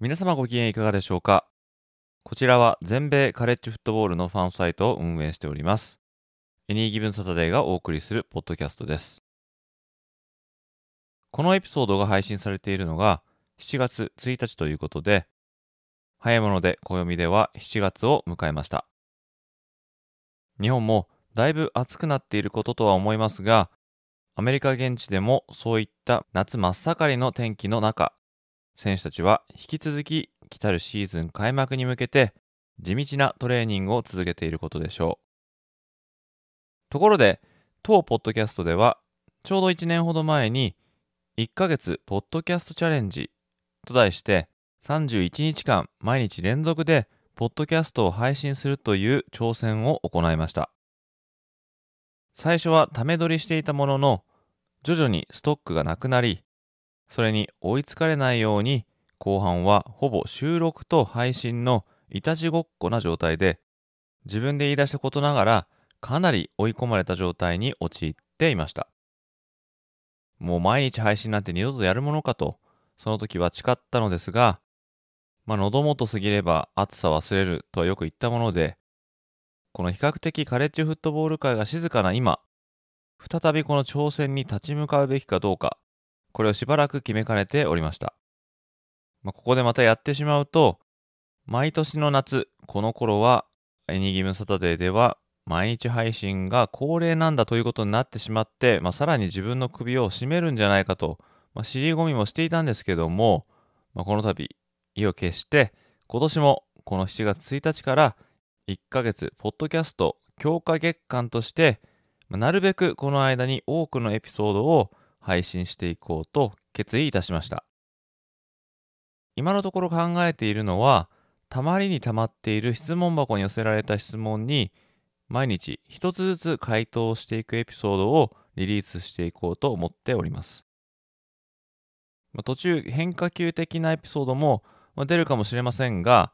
皆様ご機嫌いかがでしょうか？こちらは全米カレッジフットボールのファンサイトを運営しております。エニーギブンサタデーがお送りするポッドキャストです。このエピソードが配信されているのが7月1日ということで早いもので暦では7月を迎えました。日本もだいぶ暑くなっていることとは思いますがアメリカ現地でもそういった夏真っ盛りの天気の中選手たちは引き続き来たるシーズン開幕に向けて地道なトレーニングを続けていることでしょう。ところで、当ポッドキャストでは、ちょうど1年ほど前に、1ヶ月ポッドキャストチャレンジと題して、31日間毎日連続でポッドキャストを配信するという挑戦を行いました。最初はため撮りしていたものの、徐々にストックがなくなり、それに追いつかれないように後半はほぼ収録と配信のいたちごっこな状態で自分で言い出したことながらかなり追い込まれた状態に陥っていました。もう毎日配信なんて二度とやるものかとその時は誓ったのですがまあ喉元すぎれば暑さ忘れるとはよく言ったものでこの比較的カレッジフットボール界が静かな今再びこの挑戦に立ち向かうべきかどうかこれをしばらく決めかねておりました。まあ、ここでまたやってしまうと、毎年の夏、この頃は、エニギムサタデーでは、毎日配信が恒例なんだということになってしまって、まあ、さらに自分の首を絞めるんじゃないかと、まあ、尻込みもしていたんですけども、まあ、この度、意を決して、今年もこの7月1日から1ヶ月、ポッドキャスト強化月間として、まあ、なるべくこの間に多くのエピソードを配信していこうと決意いたしました。今のところ考えているのは、たまりにたまっている質問箱に寄せられた質問に、毎日一つずつ回答していくエピソードをリリースしていこうと思っております。途中変化球的なエピソードも出るかもしれませんが、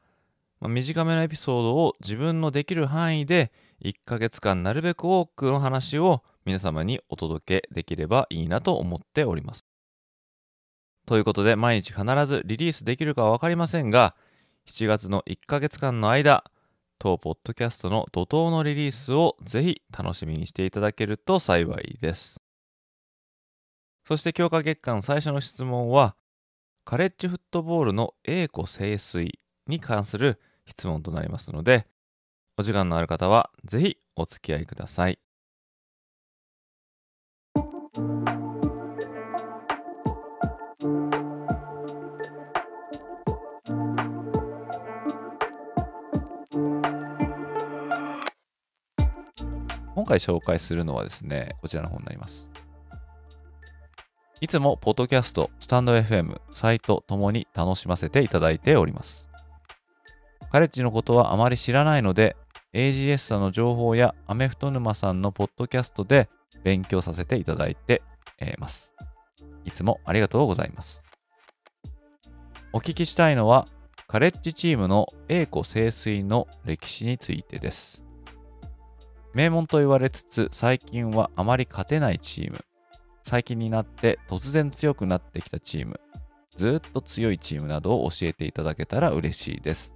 短めのエピソードを自分のできる範囲で1ヶ月間なるべく多くの話を皆様にお届けできればいいなと思っております。ということで毎日必ずリリースできるかは分かりませんが7月の1ヶ月間の間当ポッドキャストの怒涛のリリースをぜひ楽しみにしていただけると幸いです。そして強化月間最初の質問はカレッジフットボールの栄枯盛衰に関する質問となりますのでお時間のある方はぜひお付き合いください。今回紹介するのはですね、こちらの本になります。いつもポッドキャスト、スタンド FM、サイトともに楽しませていただいております。カレッジのことはあまり知らないので、AGS さんの情報やアメフト沼さんのポッドキャストで勉強させていただいてます。いつもありがとうございます。お聞きしたいのは、カレッジチームの栄枯盛衰の歴史についてです。名門と言われつつ最近はあまり勝てないチーム最近になって突然強くなってきたチームずっと強いチームなどを教えていただけたら嬉しいです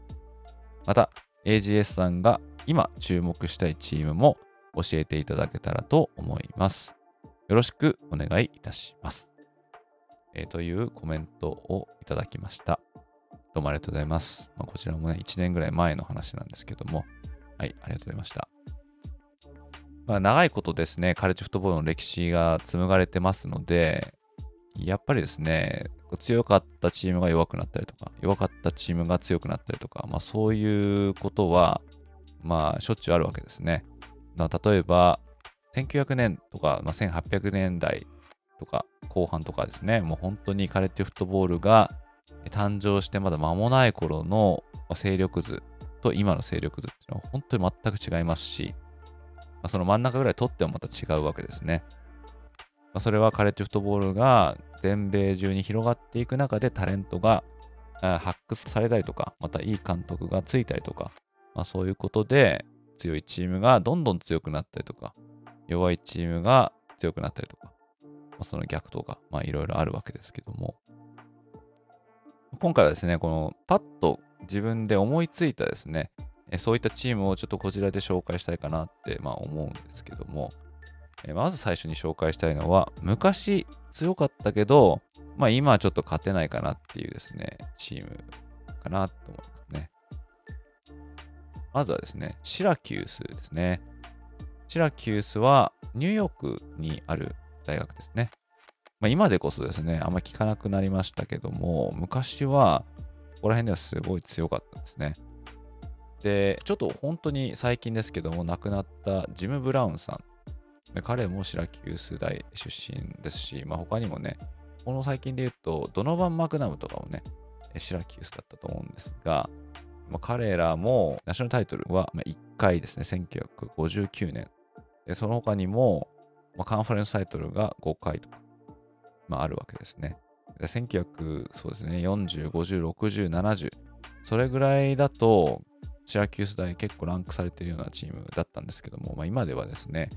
また AGS さんが今注目したいチームも教えていただけたらと思います。よろしくお願いいたします、えー、というコメントをいただきました。どうもありがとうございます、まあ、こちらもね1年ぐらい前の話なんですけども。はいありがとうございました。まあ、長いことですね、カレッジフットボールの歴史が紡がれてますので、やっぱりですね、強かったチームが弱くなったりとか、弱かったチームが強くなったりとか、まあ、そういうことは、まあ、しょっちゅうあるわけですね。例えば、1900年とか、まあ、1800年代とか後半とかですね、もう本当にカレッジフットボールが誕生してまだ間もない頃の勢力図と今の勢力図っていうのは本当に全く違いますし、まあ、その真ん中ぐらい取ってもまた違うわけですね。まあ、それはカレッジフットボールが全米中に広がっていく中でタレントが発掘されたりとか、またいい監督がついたりとか、まあ、そういうことで強いチームがどんどん強くなったりとか、弱いチームが強くなったりとか、まあ、その逆とか、まあいろいろあるわけですけども、今回はですね、このパッと自分で思いついたですね、そういったチームをちょっとこちらで紹介したいかなってまあ思うんですけども、まず最初に紹介したいのは、昔強かったけど、まあ今はちょっと勝てないかなっていうですね、チームかなと思います。まずはですね、シラキュースですね。シラキュースはニューヨークにある大学ですね。まあ、今でこそですね、あんまり聞かなくなりましたけども、昔はここら辺ではすごい強かったですね。で、ちょっと本当に最近ですけども、亡くなったジム・ブラウンさん。彼もシラキュース大出身ですし、まあ、他にもね、この最近で言うと、ドノバン・マクナムとかもね、シラキュースだったと思うんですが、まあ、彼らもナショナルタイトルは1回ですね、1959年。でその他にも、まあ、カンファレンスタイトルが5回と、まあ、あるわけですね。で1900、そうですね、40、50、60、70。それぐらいだと、シラキュース大結構ランクされているようなチームだったんですけども、まあ、今ではですね、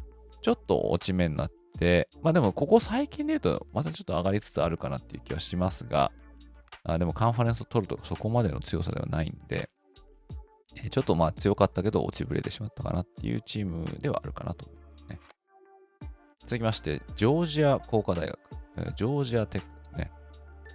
ちょっと落ち目になって、まあでもここ最近で言うと、またちょっと上がりつつあるかなっていう気はしますが、あでもカンファレンスを取るとかそこまでの強さではないんで、ちょっとまあ強かったけど落ちぶれてしまったかなっていうチームではあるかなと思いますね。続きまして、ジョージア工科大学、ジョージアテックですね。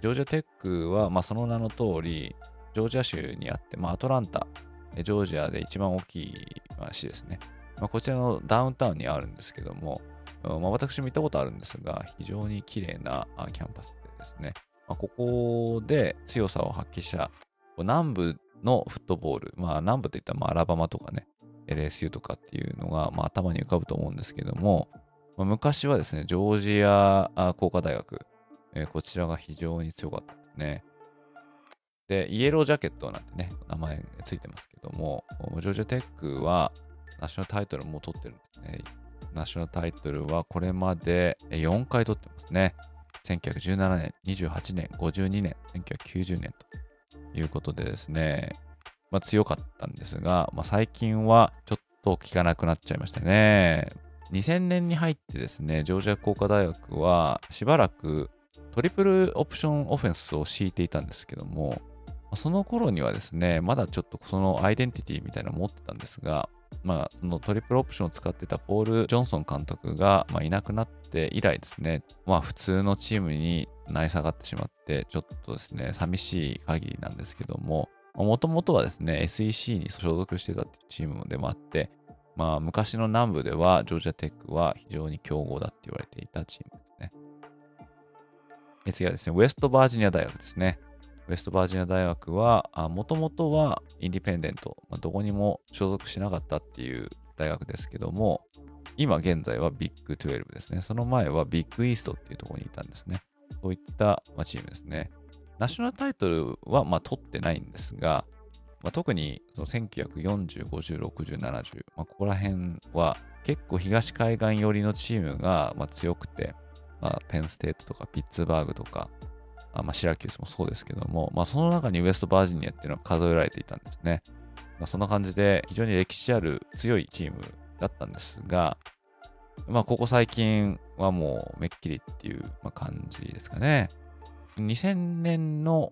ジョージアテックは、まあ、その名の通り、ジョージア州にあって、まあ、アトランタ、ジョージアで一番大きい市ですね。まあ、こちらのダウンタウンにあるんですけども、まあ、私も行ったことあるんですが、非常に綺麗なキャンパスでですね、まあ、ここで強さを発揮した南部のフットボール、まあ南部といったらアラバマとかね、LSU とかっていうのがまあ頭に浮かぶと思うんですけども、まあ、昔はですね、ジョージア工科大学、えー、こちらが非常に強かったですね。で、イエロージャケットなんてね、名前ついてますけども、ジョージアテックはナショナルタイトルも取ってるんですね。ナショナルタイトルはこれまで4回取ってますね。1917年、28年、52年、1990年ということでですね、まあ、強かったんですが、まあ、最近はちょっと効かなくなっちゃいましたね。2000年に入ってですね、ジョージア工科大学はしばらくトリプルオプションオフェンスを敷いていたんですけども、その頃にはですね、まだちょっとそのアイデンティティみたいなの持ってたんですが、まあ、そのトリプルオプションを使ってたポール・ジョンソン監督が、まあ、いなくなって以来ですね、まあ、普通のチームに成り下がってしまって、ちょっとですね、寂しい限りなんですけども、もともとはですね、SEC に所属してたチームでもあって、まあ、昔の南部では、ジョージアテックは非常に強豪だって言われていたチームですね。次はですね、ウェストバージニア大学ですね。ウェストバージニア大学は、もともとはインディペンデント、まあ、どこにも所属しなかったっていう大学ですけども、今現在はビッグ12ですね。その前はビッグイーストっていうところにいたんですね。そういった、まあ、チームですね。ナショナルタイトルは、まあ、取ってないんですが、まあ、特にその1940、50、60、70、まあ、ここら辺は結構東海岸寄りのチームがまあ強くて、まあ、ペンステートとかピッツバーグとか、あまあ、シラキュースもそうですけども、まあ、その中にウェストバージニアっていうのは数えられていたんですね。まあ、そんな感じで非常に歴史ある強いチームだったんですが、まあ、ここ最近はもうめっきりっていう、感じですかね。2000年の、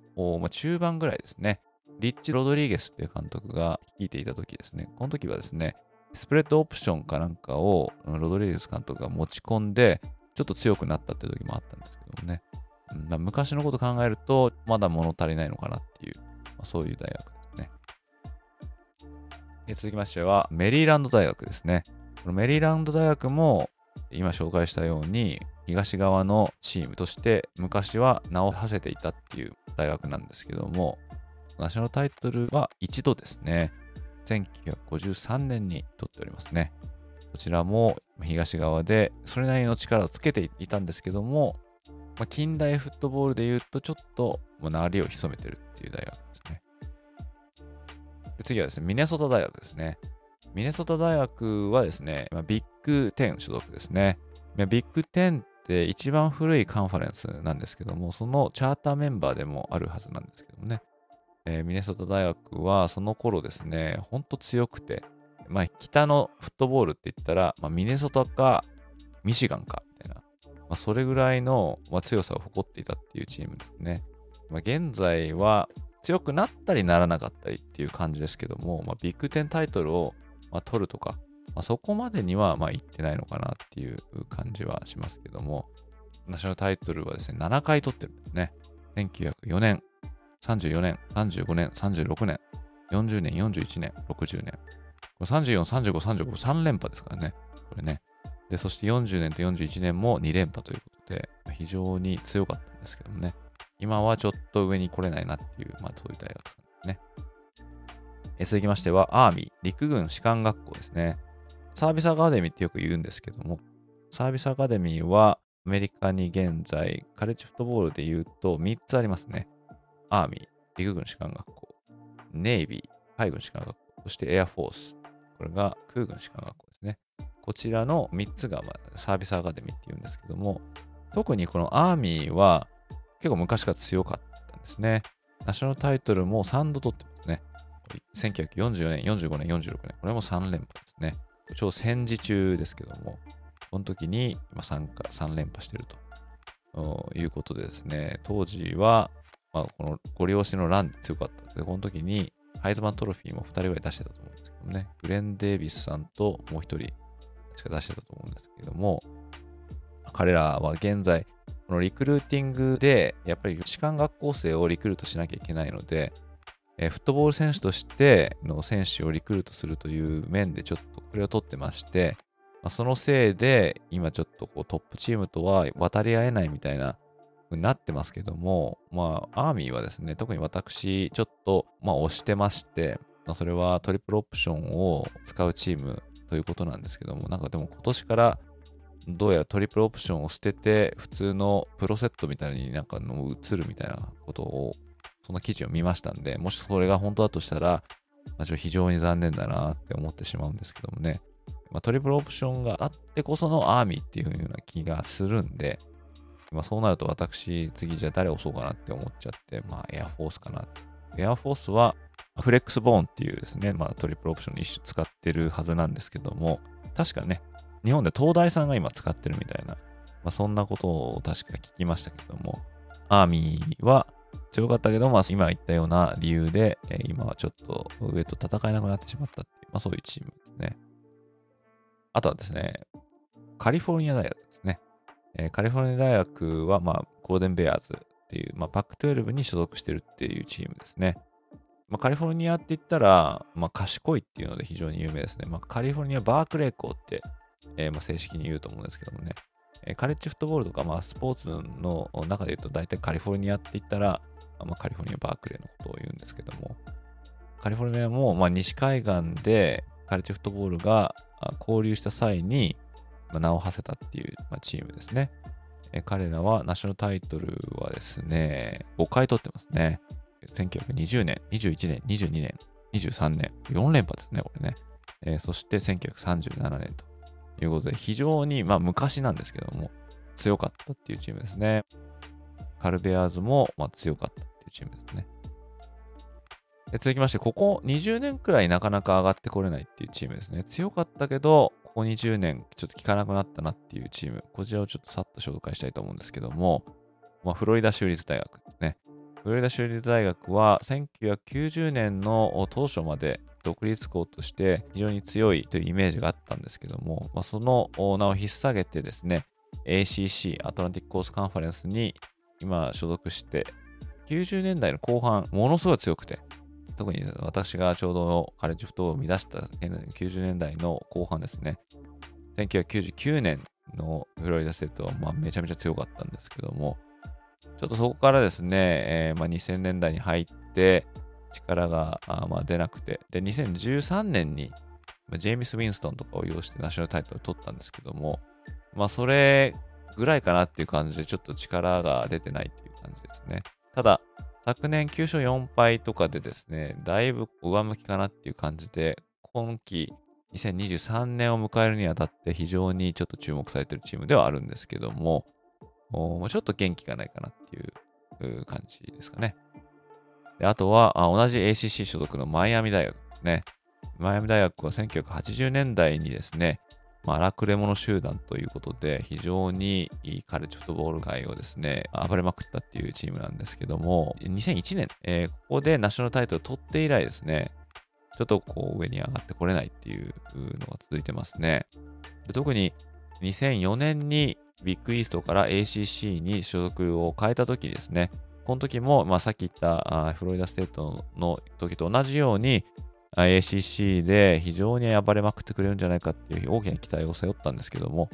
中盤ぐらいですね。リッチ・ロドリーゲスっていう監督が率いていた時ですね。この時はですね、スプレッドオプションかなんかをロドリーゲス監督が持ち込んで、ちょっと強くなったっていう時もあったんですけどもね。うん、昔のこと考えると、まだ物足りないのかなっていう、まあ、そういう大学ですね。続きましては、メリーランド大学ですね。このメリーランド大学も、今紹介したように、東側のチームとして昔は名を馳せていたっていう大学なんですけども、ナショナルタイトルは一度ですね、1953年に取っておりますね。こちらも東側でそれなりの力をつけていたんですけども、まあ、近代フットボールで言うと、ちょっと、まあ、鳴りを潜めてるっていう大学ですね。で次はですね、ミネソタ大学ですね。ミネソタ大学はですね、まあ、ビッグ10所属ですね。ビッグ10って一番古いカンファレンスなんですけども、そのチャーターメンバーでもあるはずなんですけどもね。えー、ミネソタ大学はその頃ですね、ほんと強くて、まあ、北のフットボールって言ったら、まあ、ミネソタかミシガンか、まあ、それぐらいの、まあ、強さを誇っていたっていうチームですね。まあ、現在は強くなったりならなかったりっていう感じですけども、まあ、ビッグ10タイトルを、まあ、取るとか、まあ、そこまでにはまあ行ってないのかなっていう感じはしますけども、ナショナルタイトルはですね、7回取ってるんですね。1904年、34年、35年、36年、40年、41年、60年。34、35、35、3連覇ですからね。これね。で、そして40年と41年も2連覇ということで、非常に強かったんですけどもね。今はちょっと上に来れないなっていう、まあそういう大学さんですね。え続きましては、アーミー、陸軍士官学校ですね。サービスアカデミーってよく言うんですけども、サービスアカデミーはアメリカに現在、カレッジフットボールで言うと3つありますね。アーミー、陸軍士官学校、ネイビー、海軍士官学校、そしてエアフォース。これが空軍士官学校ですね。こちらの3つが、サービスアカデミーっていうんですけども、特にこのアーミーは結構昔から強かったんですね。ナショナルタイトルも3度取ってますね。1944年、45年、46年。これも3連覇ですね。超戦時中ですけども、この時に今 3, か3連覇してるということでですね、当時はまあ、このご利用しのランで強かったので、この時にハイズマントロフィーも2人ぐらい出してたと思うんですけどね、グレン・デイビスさんともう1人確か出してたと思うんですけども、彼らは現在、このリクルーティングで、やっぱり士官学校生をリクルートしなきゃいけないので、えフットボール選手としての選手をリクルートするという面でちょっとこれを取ってまして、まあ、そのせいで今ちょっとこうトップチームとは渡り合えないみたいななってますけども、まあ、アーミーはですね、特に私、ちょっと、まあ、押してまして、まあ、それはトリプルオプションを使うチームということなんですけども、なんかでも今年からどうやらトリプルオプションを捨てて、普通のプロセットみたいになんかの移るみたいなことを、その記事を見ましたんで、もしそれが本当だとしたら、まあ、非常に残念だなって思ってしまうんですけどもね、まあ、トリプルオプションがあってこそのアーミーっていうような気がするんで、まあ、そうなると私、次じゃあ誰押そうかなって思っちゃって、まあ、エアフォースかな。エアフォースは、フレックスボーンっていうですね、まあ、トリプルオプションの一種使ってるはずなんですけども、確かね、日本で東大さんが今使ってるみたいな、まあ、そんなことを確か聞きましたけども、アーミーは強かったけど、まあ、今言ったような理由で、え、今はちょっと上と戦えなくなってしまったっていう、まあ、そういうチームですね。あとはですね、カリフォルニア大学ですね。え、カリフォルニア大学は、まあ、ゴールデンベアーズっていう、まあ、パック12に所属してるっていうチームですね。まあ、カリフォルニアって言ったら、まあ、賢いっていうので非常に有名ですね。まあ、カリフォルニアバークレー校って、えー、まあ、正式に言うと思うんですけどもね。えー、カレッジフットボールとか、まあ、スポーツの中で言うと大体カリフォルニアって言ったら、まあ、カリフォルニアバークレーのことを言うんですけども、カリフォルニアも、まあ、西海岸でカレッジフットボールが交流した際に、名を馳せたっていう、チームですね。彼らはナショナルタイトルはですね、5回取ってますね。1920年、21年、22年、23年、4連覇ですね、これね。えー、そして1937年ということで、非常に、まあ、昔なんですけども、強かったっていうチームですね。カルベアーズも、まあ、強かったっていうチームですね。で続きまして、ここ20年くらいなかなか上がってこれないっていうチームですね。強かったけど、ここ20年ちょっと効かなくなったなっていうチーム、こちらをちょっとさっと紹介したいと思うんですけども、まあ、フロリダ州立大学ですね。フロリダ州立大学は1990年の当初まで独立校として非常に強いというイメージがあったんですけども、まあ、その名を引っ提げてですね、ACC、アトランティックコースカンファレンスに今所属して、90年代の後半、ものすごい強くて、特に私がちょうどカレッジフットを生み出した90年代の後半ですね。1999年のフロリダステートはまめちゃめちゃ強かったんですけども、ちょっとそこからですね、えー、まあ2000年代に入って力がまあ出なくて、で、2013年にジェイミス・ウィンストンとかを擁してナショナルタイトルを取ったんですけども、まあそれぐらいかなっていう感じで、ちょっと力が出てないっていう感じですね。ただ、昨年9勝4敗とかでですね、だいぶ上向きかなっていう感じで、今季2023年を迎えるにあたって非常にちょっと注目されてるチームではあるんですけども、もうちょっと元気がないかなっていう感じですかね。であとはあ、同じ ACC 所属のマイアミ大学ですね。マイアミ大学は1980年代にですね、まあ、荒くれ者集団ということで、非常にいいカレッジフットボール界をですね、暴れまくったっていうチームなんですけども、2001年、えー、ここでナショナルタイトルを取って以来ですね、ちょっとこう上に上がってこれないっていうのが続いてますね。で特に2004年にビッグイーストから ACC に所属を変えた時ですね、この時も、まあ、さっき言ったフロリダステートの時と同じように ACC で非常に暴れまくってくれるんじゃないかっていう大きな期待を背負ったんですけども、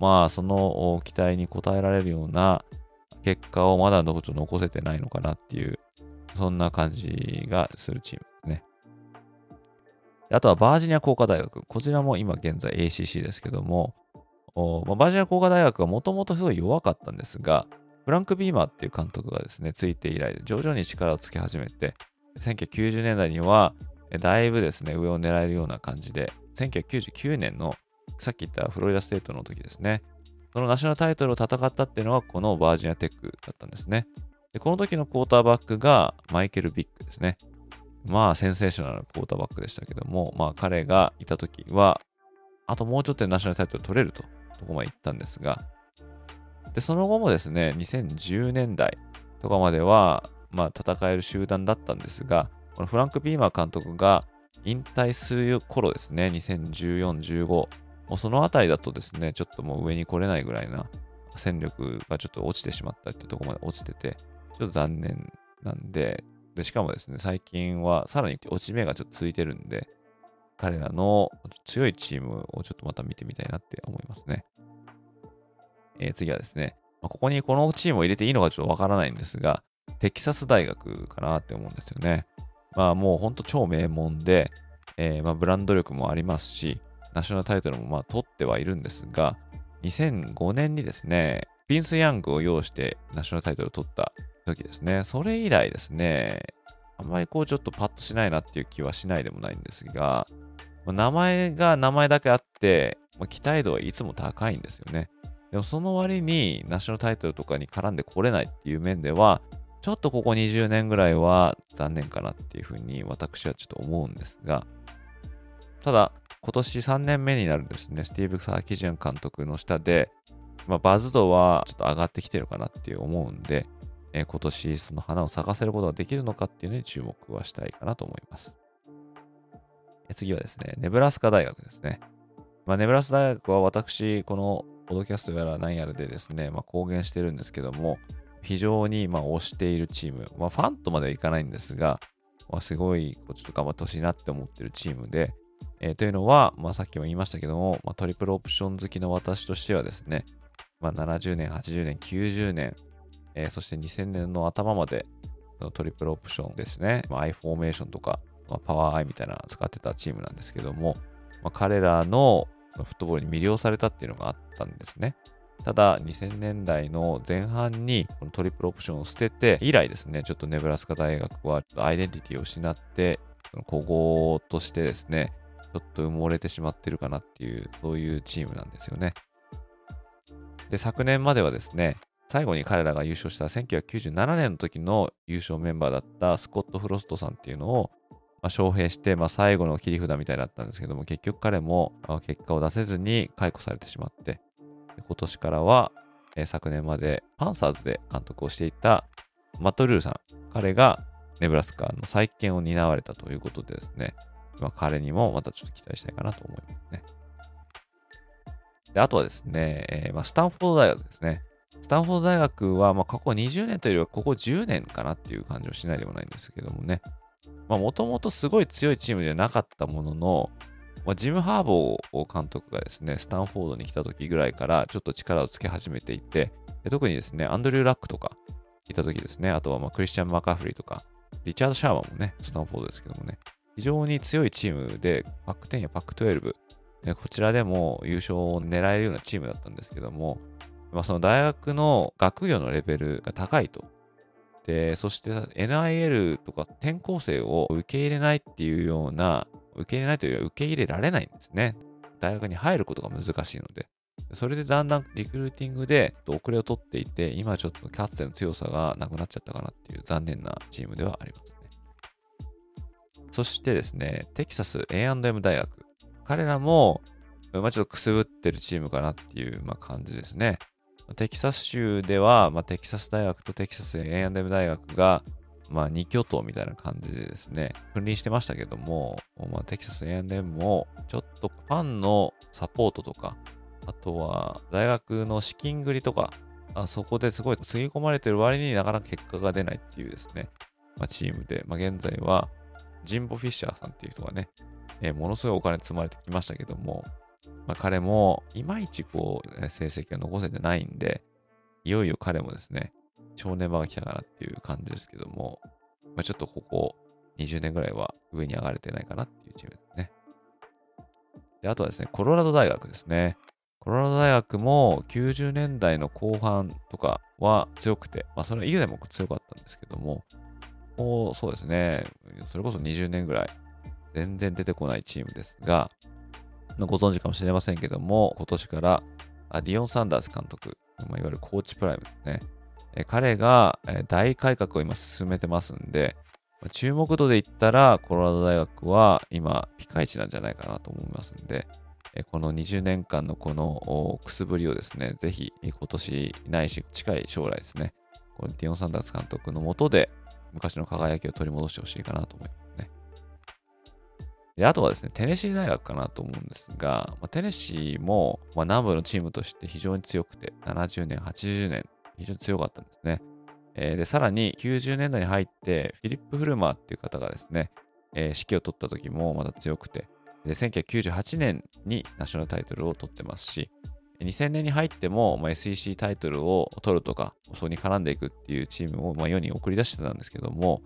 まあその期待に応えられるような結果をまだどこちの残せてないのかなっていう、そんな感じがするチームですね。あとはバージニア工科大学。こちらも今現在 ACC ですけども、まあ、バージニア工科大学はもともとすごい弱かったんですが、フランク・ビーマーっていう監督がですね、ついて以来、徐々に力をつけ始めて、1990年代には、だいぶですね、上を狙えるような感じで、1999年のさっき言ったフロリダステートの時ですね、そのナショナルタイトルを戦ったっていうのはこのバージニアテックだったんですね。でこの時のクォーターバックがマイケル・ビッグですね。まあ、センセーショナルなクォーターバックでしたけども、まあ、彼がいた時は、あともうちょっとでナショナルタイトル取れると、とこまで行ったんですが、で、その後もですね、2010年代とかまでは、まあ、戦える集団だったんですが、このフランク・ビーマー監督が引退する頃ですね、2014、15、もうそのあたりだとですね、ちょっともう上に来れないぐらいな戦力がちょっと落ちてしまったってとこまで落ちてて、ちょっと残念なんで、でしかもですね、最近はさらに落ち目がちょっとついてるんで、彼らの強いチームをちょっとまた見てみたいなって思いますね。えー、次はですね、まあ、ここにこのチームを入れていいのかちょっとわからないんですが、テキサス大学かなって思うんですよね。まあもうほんと超名門で、えー、まあブランド力もありますし、ナショナルタイトルもまあ取ってはいるんですが、2005年にですね、ピンス・ヤングを擁してナショナルタイトルを取った時ですね、それ以来ですね、あんまりこうちょっとパッとしないなっていう気はしないでもないんですが、名前が名前だけあって、期待度はいつも高いんですよね。でもその割にナショナルタイトルとかに絡んでこれないっていう面では、ちょっとここ20年ぐらいは残念かなっていうふうに私はちょっと思うんですが、ただ、今年3年目になるんですね、スティーブ・サーキジュン監督の下で、まあ、バズ度はちょっと上がってきてるかなっていう思うんで、えー、今年その花を咲かせることができるのかっていうのに注目はしたいかなと思います。次はですね、ネブラスカ大学ですね。まあ、ネブラスカ大学は私、このポドキャストやら何やらでですね、まあ、公言してるんですけども、非常にま推しているチーム、まあ、ファンとまではいかないんですが、まあ、すごいこうちょっと頑張ってほしいなって思ってるチームで、えー、というのは、まあ、さっきも言いましたけども、まあ、トリプルオプション好きの私としてはですね、まあ、70年、80年、90年、えー、そして2000年の頭までトリプルオプションですね、まあ、アイフォーメーションとか、まあ、パワーアイみたいなの使ってたチームなんですけども、まあ、彼らのフットボールに魅了されたっていうのがあったんですね。ただ、2000年代の前半にこのトリプルオプションを捨てて、以来ですね、ちょっとネブラスカ大学はアイデンティティを失って、古豪としてですね、ちょっと埋もれてしまってるかなっていう、そういうチームなんですよね。で、昨年まではですね、最後に彼らが優勝した1997年の時の優勝メンバーだったスコット・フロストさんっていうのを、まあ、招聘して、まあ、最後の切り札みたいだったんですけども、結局彼も結果を出せずに解雇されてしまって、今年からは、えー、昨年までパンサーズで監督をしていたマット・ルールさん、彼がネブラスカの再建を担われたということでですね、まあ、彼にもまたちょっと期待したいかなと思いますね。であとはですね、えー、まあ、スタンフォード大学ですね。スタンフォード大学は、ま、過去20年というよりはここ10年かなっていう感じをしないでもないんですけどもね。もともとすごい強いチームではなかったものの、まあ、ジム・ハーボー監督がですね、スタンフォードに来た時ぐらいからちょっと力をつけ始めていて、特にですね、アンドリュー・ラックとかいた時ですね、あとはまあクリスチャン・マカフリーとか、リチャード・シャーマンもね、スタンフォードですけどもね、非常に強いチームで、パック10やパック12、こちらでも優勝を狙えるようなチームだったんですけども、まあ、その大学の学業のレベルが高いと。で、そして NIL とか転校生を受け入れないっていうような、受け入れないというよりは受け入れられないんですね。大学に入ることが難しいので。それでだんだんリクルーティングで遅れを取っていて、今ちょっとキャッツェの強さがなくなっちゃったかなっていう残念なチームではありますね。そしてですね、テキサス A&M 大学。彼らも、まあ、ちょっとくすぶってるチームかなっていう、まあ、感じですね。テキサス州では、まあ、テキサス大学とテキサス A&M 大学が、まあ、2巨頭みたいな感じでですね、分離してましたけども、まあ、テキサス A&M も、ちょっとファンのサポートとか、あとは大学の資金繰りとか、あそこですごいつぎ込まれてる割になかなか結果が出ないっていうですね、まあ、チームで、まあ、現在はジンボ・フィッシャーさんっていう人がね、えー、ものすごいお金積まれてきましたけども、まあ、彼もいまいちこう成績が残せてないんで、いよいよ彼もですね、正念場が来たかなっていう感じですけども、まあ、ちょっとここ20年ぐらいは上に上がれてないかなっていうチームですね。で、あとはですね、コロラド大学ですね。コロラド大学も90年代の後半とかは強くて、まあそれは以前も強かったんですけども、もうそうですね、それこそ20年ぐらい全然出てこないチームですが、ご存知かもしれませんけども、今年からディオン・サンダース監督、いわゆるコーチプライムですね。彼が大改革を今進めてますんで、注目度で言ったらコロラド大学は今ピカイチなんじゃないかなと思いますんで、この20年間のこのくすぶりをですね、ぜひ今年ないし近い将来ですね、このディオン・サンダース監督のもとで昔の輝きを取り戻してほしいかなと思います。であとはですね、テネシー大学かなと思うんですが、まあ、テネシーも、まあ、南部のチームとして非常に強くて、70年、80年、非常に強かったんですね。えー、で、さらに90年代に入って、フィリップ・フルマーっていう方がですね、えー、指揮を取った時もまた強くて、で、1998年にナショナルタイトルを取ってますし、2000年に入っても、まあ、SEC タイトルを取るとか、そこに絡んでいくっていうチームを、まあ、世に送り出してたんですけども、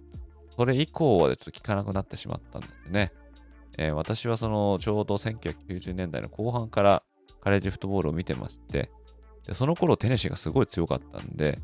それ以降はちょっと効かなくなってしまったんですね。えー、私はそのちょうど1990年代の後半からカレッジフットボールを見てまして、でその頃テネシーがすごい強かったんで、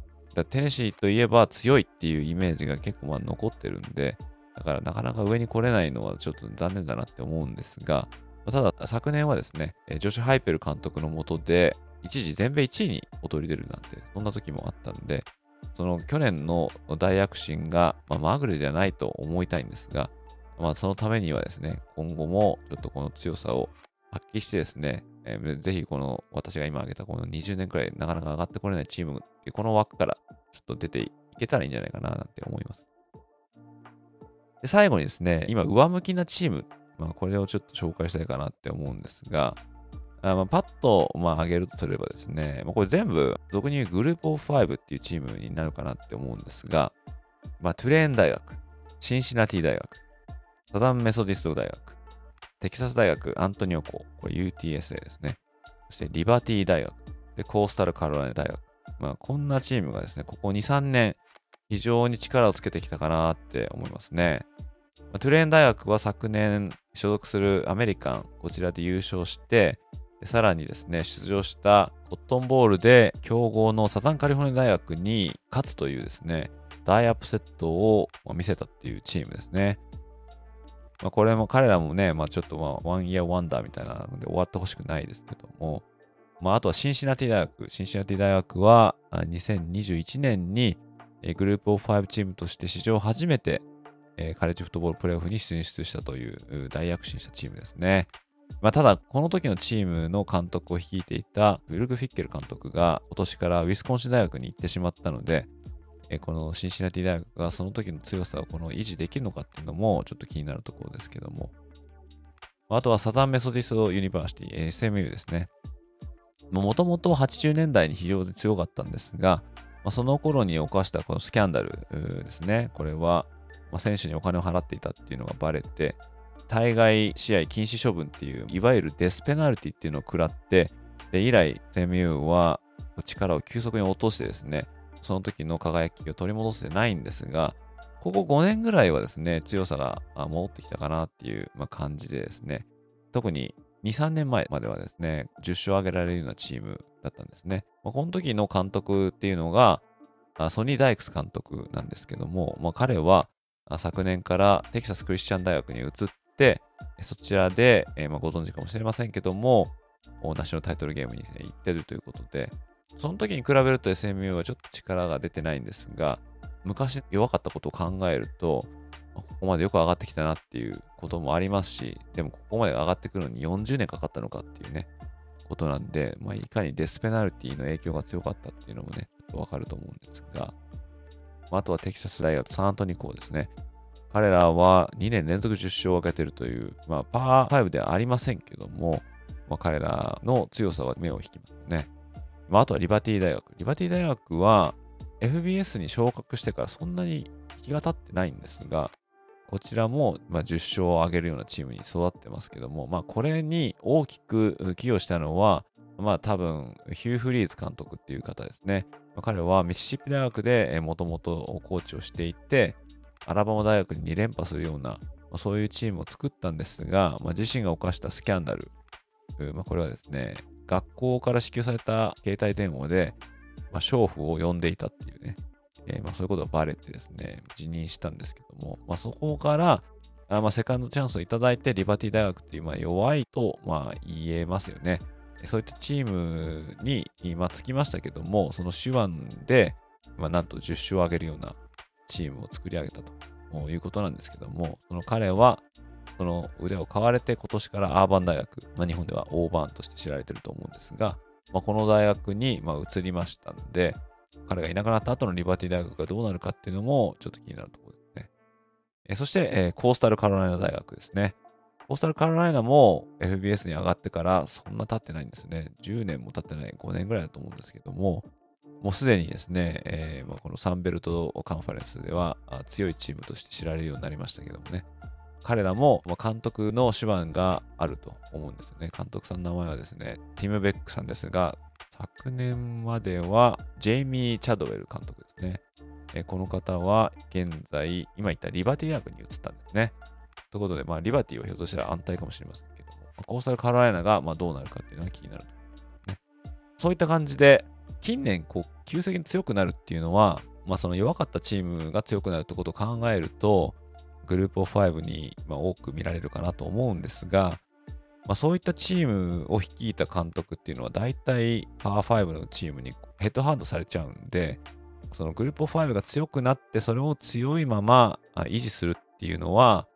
テネシーといえば強いっていうイメージが結構まあ残ってるんで、だからなかなか上に来れないのはちょっと残念だなって思うんですが、ただ昨年はですね、ジョシュ・ハイペル監督のもとで、一時全米1位に躍り出るなんて、そんな時もあったんで、その去年の大躍進が、まあ、まぐれじゃないと思いたいんですが、まあ、そのためにはですね、今後もちょっとこの強さを発揮してですね、えー、ぜひこの私が今挙げたこの20年くらいなかなか上がってこれないチームってこの枠からちょっと出ていけたらいいんじゃないかななんて思います。で最後にですね、今上向きなチーム、まあ、これをちょっと紹介したいかなって思うんですが、あまあ、パッと、まあ、挙げるとすればですね、まあ、これ全部俗に言うグループオフ5っていうチームになるかなって思うんですが、まあ、トゥレーン大学、シンシナティ大学、サザンメソディスト大学、テキサス大学アントニオ校、これ UTSA ですね。そしてリバティ大学、でコースタルカロライナ大学。まあ、こんなチームがですね、ここ2、3年、非常に力をつけてきたかなって思いますね。まあ、トゥレーン大学は昨年所属するアメリカン、こちらで優勝して、でさらにですね、出場したコットンボールで強豪のサザンカリフォルニア大学に勝つというですね、大アップセットを見せたっていうチームですね。まあ、これも彼らもね、まあ、ちょっとまあ、ワンイヤーワンダーみたいなので終わってほしくないですけども、まあ、あとはシンシナティ大学。シンシナティ大学は2021年にグループオフ5チームとして史上初めてカレッジフットボールプレーオフに進出したという大躍進したチームですね。まあ、ただ、この時のチームの監督を率いていたウィルグ・フィッケル監督が今年からウィスコンシン大学に行ってしまったので、えこのシンシナティ大学がその時の強さをこの維持できるのかっていうのもちょっと気になるところですけども。あとはサザンメソディストユニバーシティ、SMU ですね。もともと80年代に非常に強かったんですが、まあ、その頃に犯したこのスキャンダルですね。これは、ま、選手にお金を払っていたっていうのがバレて、対外試合禁止処分っていう、いわゆるデスペナルティっていうのを食らって、で以来、SMU は力を急速に落としてですね、その時の輝きを取り戻せてないんですが、ここ5年ぐらいはですね、強さが戻ってきたかなっていう、ま感じでですね、特に2、3年前まではですね、10勝挙げられるようなチームだったんですね。ま、この時の監督っていうのが、ソニー・ダイクス監督なんですけども、まあ、彼は昨年からテキサス・クリスチャン大学に移って、そちらで、え、まご存知かもしれませんけども、ナショナルタイトルゲームに、ね、行ってるということで、その時に比べると SMU はちょっと力が出てないんですが、昔弱かったことを考えると、ここまでよく上がってきたなっていうこともありますし、でもここまで上がってくるのに40年かかったのかっていうね、ことなんで、まあ、いかにデスペナルティの影響が強かったっていうのもね、わかると思うんですが、あ、とはテキサス大学サンアントニコですね。彼らは2年連続10勝を挙げてるという、まあ、パー5ではありませんけども、まあ、彼らの強さは目を引きますね。まあ、あとはリバティ大学。リバティ大学は FBS に昇格してからそんなに日が経ってないんですが、こちらも、ま10勝を挙げるようなチームに育ってますけども、まあ、これに大きく寄与したのは、まあ多分、ヒュー・フリーズ監督っていう方ですね。まあ、彼はミシシッピ大学でもともとコーチをしていて、アラバマ大学に2連覇するような、まあ、そういうチームを作ったんですが、まあ、自身が犯したスキャンダル、まあ、これはですね、学校から支給された携帯電話で、まあ、娼婦を呼んでいたっていうね、えー、まあ、そういうことがバレてですね、辞任したんですけども、まあ、そこから、あまあ、セカンドチャンスをいただいて、リバティ大学っていう、まあ、弱いと、まあ、言えますよね。そういったチームに、まあ、つきましたけども、その手腕で、まあ、なんと10勝を挙げるようなチームを作り上げたということなんですけども、その彼は、その腕を買われて今年からアーバン大学、まあ、日本ではオーバーンとして知られてると思うんですが、まあ、この大学にま移りましたんで、彼がいなくなった後のリバティ大学がどうなるかっていうのもちょっと気になるところですね。えそして、え、コースタルカロライナ大学ですね。コースタルカロライナも FBS に上がってからそんな経ってないんですね。10年も経ってない、5年ぐらいだと思うんですけども、もうすでにですね、えーまあ、このサンベルトカンファレンスでは強いチームとして知られるようになりましたけどもね。彼らも監督の手腕があると思うんですよね。監督さんの名前はですね、ティム・ベックさんですが、昨年まではジェイミー・チャドウェル監督ですね。えこの方は現在、今言ったリバティ大学に移ったんですね。ということで、まあ、リバティはひょっとしたら安泰かもしれませんけども、コースタルカロライナがまどうなるかっていうのが気になると、ね。そういった感じで、近年、こう、急激に強くなるっていうのは、まあ、その弱かったチームが強くなるってことを考えると、グループオフ5に、ま多く見られるかなと思うんですが、まあ、そういったチームを率いた監督っていうのは大体パワー5のチームにヘッドハンドされちゃうんで、そのグループオフ5が強くなってそれを強いまま維持するっていうのは、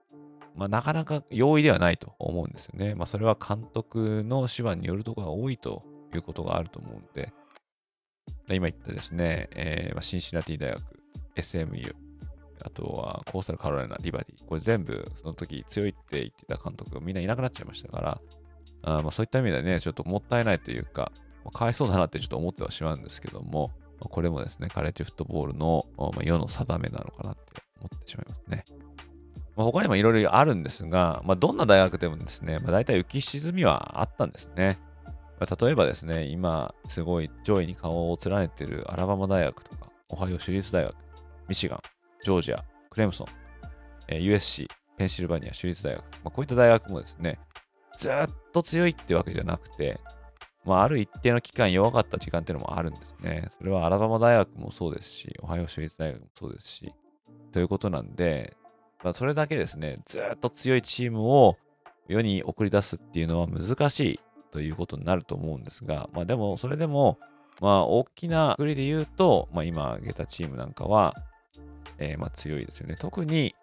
まあ、なかなか容易ではないと思うんですよね。まあ、それは監督の手腕によるところが多いということがあると思うんで、今言ったですね、えー、シンシナティ大学、SMU、あとはコースタルカロライナ、リバティ。これ全部その時強いって言ってた監督がみんないなくなっちゃいましたから、あま、そういった意味でね、ちょっともったいないというか、まあ、かわいそうだなってちょっと思ってはしまうんですけども、まあ、これもですね、カレッジフットボールの、まあ、世の定めなのかなって思ってしまいますね。まあ、他にもいろいろあるんですが、ま、どんな大学でもですね、ま、大体浮き沈みはあったんですね。ま、例えばですね、今、すごい上位に顔を連ねているアラバマ大学とか、オハイオ州立大学、ミシガン、ジョージア、クレムソン、え、USC、ペンシルバニア州立大学、まあ、こういった大学もですね、ずっと強いってわけじゃなくて、まあ、ある一定の期間弱かった時間っていうのもあるんですね。それはアラバマ大学もそうですし、オハイオ州立大学もそうですし、ということなんで、まあ、それだけですね、ずっと強いチームを世に送り出すっていうのは難しいということになると思うんですが、まあでも、それでも、まあ大きな国で言うと、まあ今挙げたチームなんかは、えー、まあ強いですよね。特に、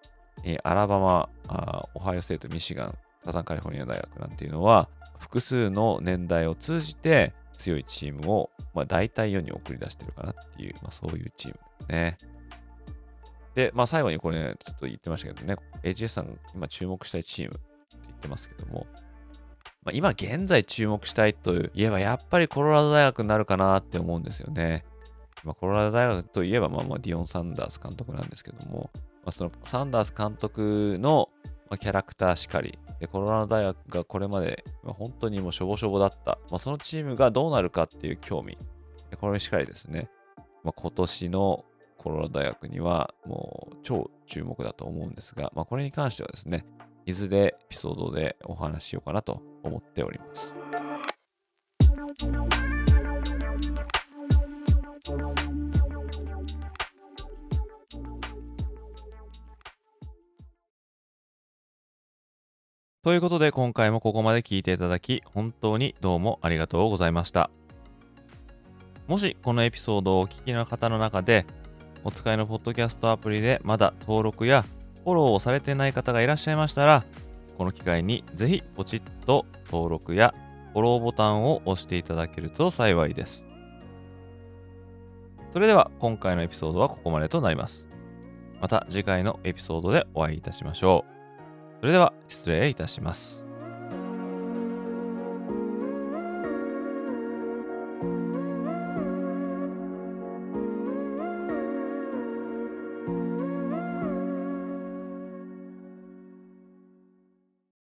えー、アラバマあ、オハイオステート、ミシガン、サザンカリフォルニア大学なんていうのは、複数の年代を通じて強いチームを、まあ、大体世に送り出してるかなっていう、まあ、そういうチームですね。で、まあ、最後にこれ、ね、ちょっと言ってましたけどね、AGS さん今注目したいチームって言ってますけども、まあ、今現在注目したいといえば、やっぱりコロラド大学になるかなって思うんですよね。まあ、コロラド大学といえば、まあ、まあディオン・サンダース監督なんですけども、まあ、そのサンダース監督のキャラクターしかり、でコロラド大学がこれまで、本当にもうしょぼしょぼだった、まあ、そのチームがどうなるかっていう興味、これしかりですね、まあ、今年のコロラド大学にはもう超注目だと思うんですが、まあ、これに関してはですね、いずれエピソードでお話ししようかなと思っております。ということで今回もここまで聞いていただき本当にどうもありがとうございました。もしこのエピソードをお聞きの方の中でお使いのポッドキャストアプリでまだ登録やフォローをされてない方がいらっしゃいましたらこの機会にぜひポチッと登録やフォローボタンを押していただけると幸いです。それでは今回のエピソードはここまでとなります。また次回のエピソードでお会いいたしましょう。それでは失礼いたします。